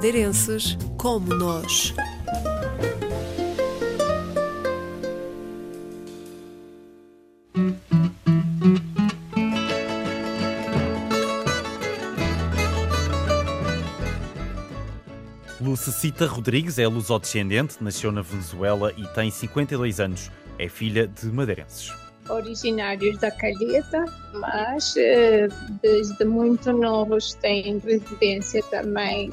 madeirenses como nós. Lucecita Rodrigues é lusodescendente, nasceu na Venezuela e tem 52 anos. É filha de madeirenses originários da Calheta, mas eh, desde muito novos têm residência também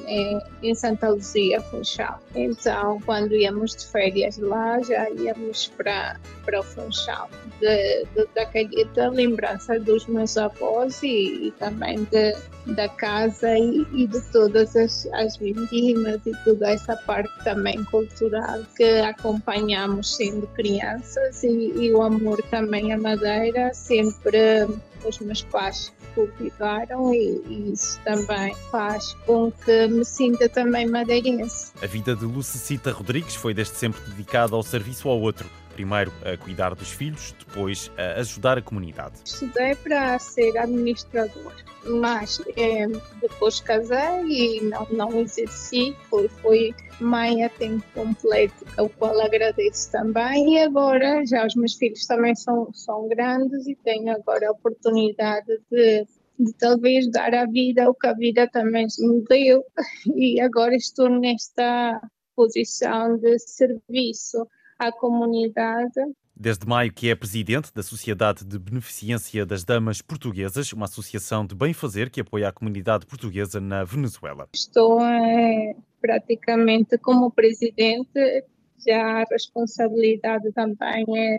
em Santa Luzia, Funchal. Então, quando íamos de férias lá, já íamos para, para o Funchal. De, de, da Calheta, lembrança dos meus avós e, e também de, da casa e, e, de todas as, as vindimas e toda essa parte também cultural que acompanhamos sendo crianças e, e o amor também à madeira sempre os meus pais cultivaram e, e, isso também faz com que me sinta também madeirense. A vida de Lucecita Rodrigues foi desde sempre dedicada ao serviço ao outro. Primeiro a cuidar dos filhos, depois a ajudar a comunidade. Estudei para ser administrador, mas é, depois casei e não, não exerci, foi, foi mãe a tempo completo, o qual agradeço também. E agora já os meus filhos também são, são grandes e tenho agora a oportunidade de, de talvez dar à vida o que a vida também me deu. E agora estou nesta posição de serviço à comunidade Desde maio que é presidente da Sociedade de Beneficência das Damas Portuguesas, uma associação de bem-fazer que apoia a comunidade portuguesa na Venezuela. Estou é, praticamente como presidente, já a responsabilidade também é,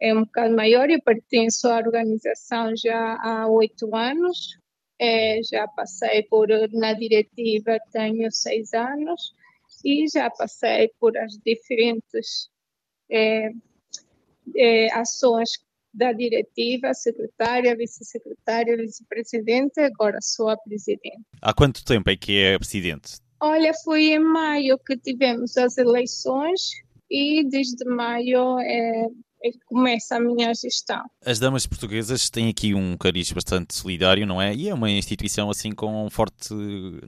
é um bocado maior. Eu pertenço à organização já há oito anos, é, já passei por, na diretiva tenho seis anos e já passei por as diferentes é, é, ações da diretiva, secretária, vice-secretária, vice-presidente, agora sou a presidente. Há quanto tempo é que é presidente? Olha, foi em maio que tivemos as eleições e desde maio é começa a minha gestão. As damas portuguesas têm aqui um cariz bastante solidário, não é? E é uma instituição assim com forte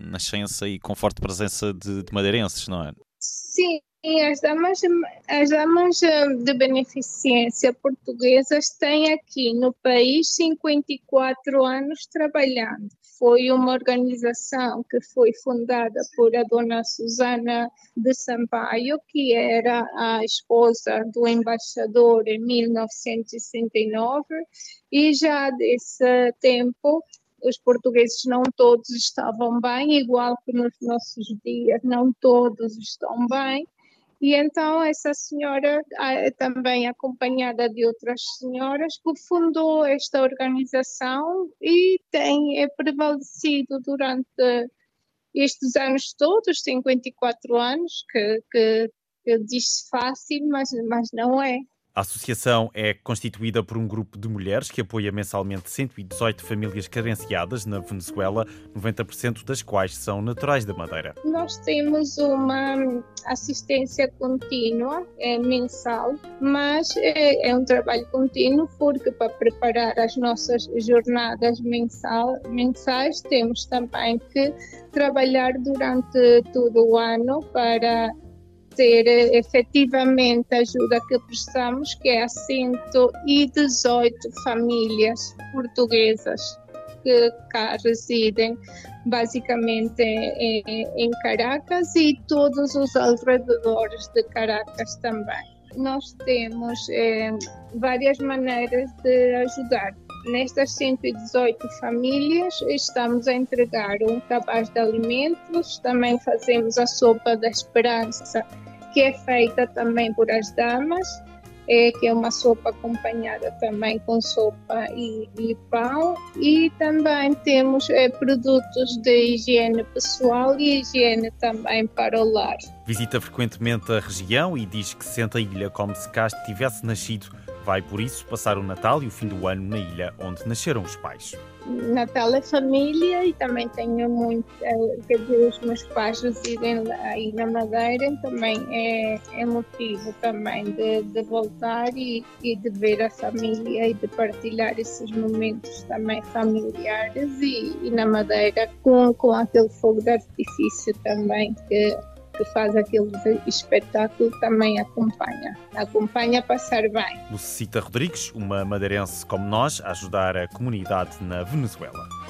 nascença e com forte presença de, de madeirenses, não é? Sim, as damas, as damas eh, de beneficência portuguesas têm aqui no país 54 anos trabalhando. Foi uma organização que foi fundada por a dona Susana de Sampaio, que era a esposa do embaixador em 1969, e já desse tempo os portugueses não todos estavam bem, igual que nos nossos dias, não todos estão bem. E então essa senhora, também acompanhada de outras senhoras, fundou esta organização e tem é prevalecido durante estes anos todos, 54 anos, que, que, que diz-se fácil, mas, mas não é. A associação é constituída por um grupo de mulheres que apoia mensalmente 118 famílias carenciadas na Venezuela, 90% das quais são naturais da Madeira. Nós temos uma assistência contínua, é mensal, mas é, é um trabalho contínuo porque para preparar as nossas jornadas mensal, mensais temos também que trabalhar durante todo o ano para ter eh, efetivamente a ajuda que precisamos, que é a 118 famílias portuguesas que cá residem, basicamente em, em Caracas e todos os alrededores de Caracas também. Nós temos eh, várias maneiras de ajudar. Nestas 118 famílias, estamos a entregar um cabaz de alimentos, também fazemos a sopa da esperança que é feita também por as damas, é, que é uma sopa acompanhada também com sopa e, e pão. E também temos é, produtos de higiene pessoal e higiene também para o lar. Visita frequentemente a região e diz que sente a ilha como se cá tivesse nascido Vai, por isso, passar o Natal e o fim do ano na ilha onde nasceram os pais. Natal é família e também tenho muito, eh, quer dizer, os meus pais residem aí na Madeira, também é, é motivo também de, de voltar e, e, de ver a família e de partilhar esses momentos também familiares e, e na Madeira com, com aquele fogo de artifício também que que faz aquele espetáculo também acompanha. Acompanha a passar bem. Lucita Rodrigues, uma madeirense como nós, a ajudar a comunidade na Venezuela.